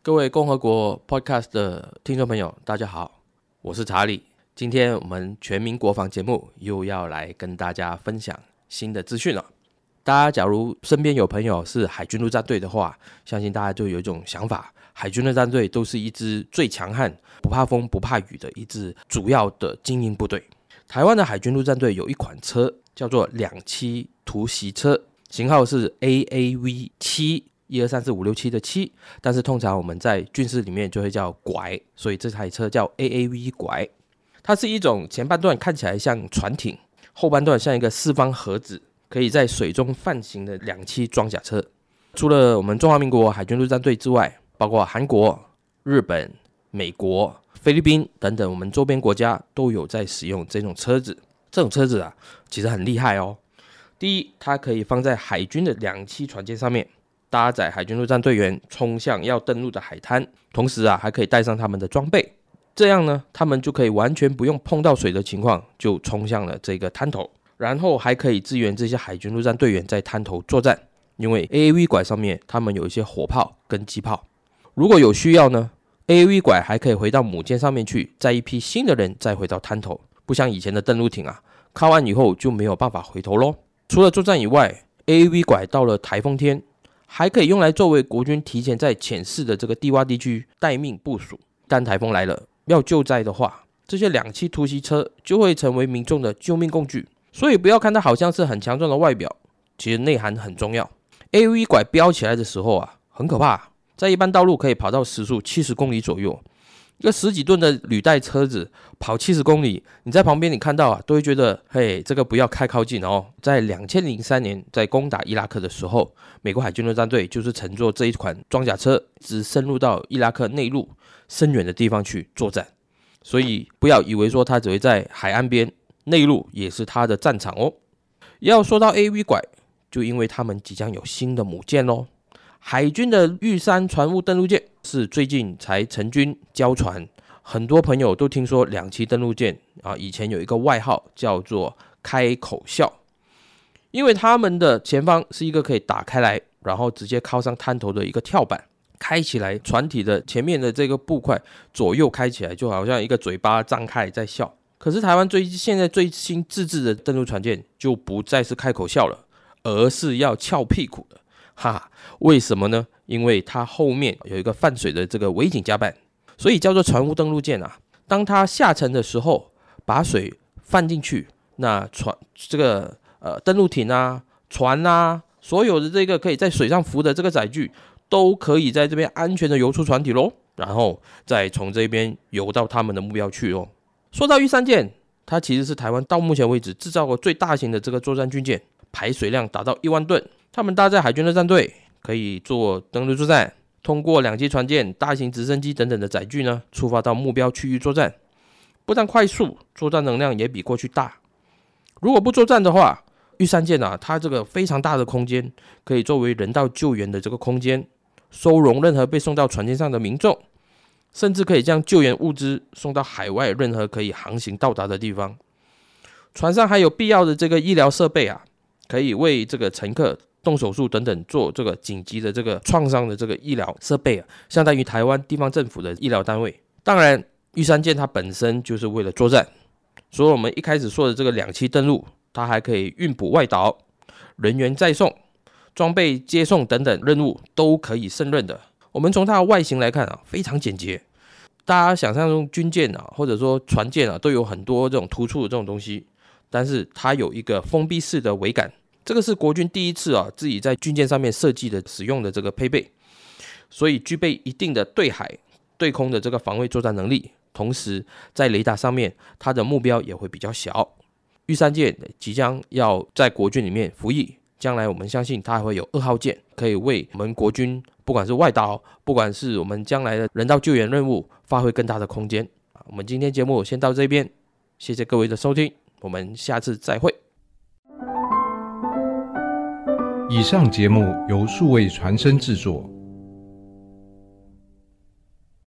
各位共和国 Podcast 的听众朋友，大家好，我是查理。今天我们全民国防节目又要来跟大家分享新的资讯了。大家假如身边有朋友是海军陆战队的话，相信大家就有一种想法：海军陆战队都是一支最强悍、不怕风、不怕雨的一支主要的精英部队。台湾的海军陆战队有一款车叫做两栖突袭车，型号是 AAV 七。一二三四五六七的七，但是通常我们在军事里面就会叫拐，所以这台车叫 AAV 拐。它是一种前半段看起来像船艇，后半段像一个四方盒子，可以在水中泛行的两栖装甲车。除了我们中华民国海军陆战队之外，包括韩国、日本、美国、菲律宾等等我们周边国家都有在使用这种车子。这种车子啊，其实很厉害哦。第一，它可以放在海军的两栖船舰上面。搭载海军陆战队员冲向要登陆的海滩，同时啊，还可以带上他们的装备，这样呢，他们就可以完全不用碰到水的情况就冲向了这个滩头，然后还可以支援这些海军陆战队员在滩头作战。因为 AAV 拐上面他们有一些火炮跟机炮，如果有需要呢，AAV 拐还可以回到母舰上面去，载一批新的人再回到滩头，不像以前的登陆艇啊，靠岸以后就没有办法回头喽。除了作战以外，AAV 拐到了台风天。还可以用来作为国军提前在浅势的这个低洼地区待命部署。但台风来了要救灾的话，这些两栖突袭车就会成为民众的救命工具。所以不要看它好像是很强壮的外表，其实内涵很重要。AAV 拐飙起来的时候啊，很可怕，在一般道路可以跑到时速七十公里左右。一个十几吨的履带车子跑七十公里，你在旁边你看到啊，都会觉得嘿，这个不要太靠近哦。在两千零三年在攻打伊拉克的时候，美国海军陆战队就是乘坐这一款装甲车，只深入到伊拉克内陆深远的地方去作战。所以不要以为说它只会在海岸边，内陆也是它的战场哦。要说到 A V 拐，就因为他们即将有新的母舰喽。海军的玉山船坞登陆舰是最近才成军交船，很多朋友都听说两栖登陆舰啊，以前有一个外号叫做“开口笑”，因为他们的前方是一个可以打开来，然后直接靠上滩头的一个跳板，开起来，船体的前面的这个布块左右开起来，就好像一个嘴巴张开在笑。可是台湾最现在最新自制的登陆船舰就不再是开口笑了，而是要翘屁股。哈哈，为什么呢？因为它后面有一个泛水的这个尾井甲板，所以叫做船坞登陆舰啊。当它下沉的时候，把水泛进去，那船这个呃登陆艇啊、船啊，所有的这个可以在水上浮的这个载具，都可以在这边安全的游出船体喽，然后再从这边游到他们的目标去哦。说到玉山舰，它其实是台湾到目前为止制造过最大型的这个作战军舰，排水量达到一万吨。他们搭载海军的战队，可以做登陆作战，通过两栖船舰、大型直升机等等的载具呢，出发到目标区域作战。不但快速，作战能量也比过去大。如果不作战的话，玉山舰啊，它这个非常大的空间，可以作为人道救援的这个空间，收容任何被送到船舰上的民众，甚至可以将救援物资送到海外任何可以航行到达的地方。船上还有必要的这个医疗设备啊，可以为这个乘客。动手术等等，做这个紧急的这个创伤的这个医疗设备啊，相当于台湾地方政府的医疗单位。当然，玉山舰它本身就是为了作战，所以我们一开始说的这个两栖登陆，它还可以运补外岛、人员再送、装备接送等等任务都可以胜任的。我们从它的外形来看啊，非常简洁。大家想象中军舰啊，或者说船舰啊，都有很多这种突出的这种东西，但是它有一个封闭式的桅杆。这个是国军第一次啊，自己在军舰上面设计的使用的这个配备，所以具备一定的对海、对空的这个防卫作战能力。同时，在雷达上面，它的目标也会比较小。玉山舰即将要在国军里面服役，将来我们相信它还会有二号舰，可以为我们国军，不管是外岛，不管是我们将来的人道救援任务，发挥更大的空间。我们今天节目先到这边，谢谢各位的收听，我们下次再会。以上节目由数位传声制作。